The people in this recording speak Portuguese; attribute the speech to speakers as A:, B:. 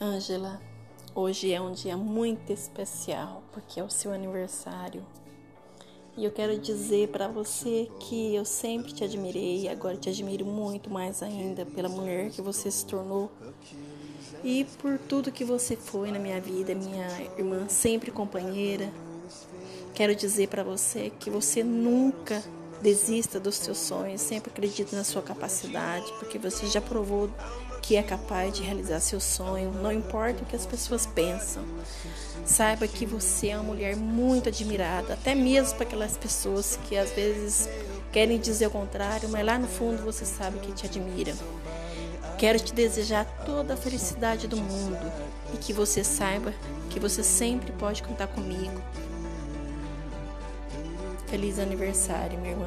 A: Ângela, hoje é um dia muito especial porque é o seu aniversário. E eu quero dizer para você que eu sempre te admirei e agora te admiro muito mais ainda pela mulher que você se tornou e por tudo que você foi na minha vida, minha irmã sempre companheira. Quero dizer para você que você nunca desista dos seus sonhos, sempre acredite na sua capacidade, porque você já provou que é capaz de realizar seu sonho, não importa o que as pessoas pensam. Saiba que você é uma mulher muito admirada, até mesmo para aquelas pessoas que às vezes querem dizer o contrário, mas lá no fundo você sabe que te admiram. Quero te desejar toda a felicidade do mundo e que você saiba que você sempre pode contar comigo. Feliz aniversário, minha irmã.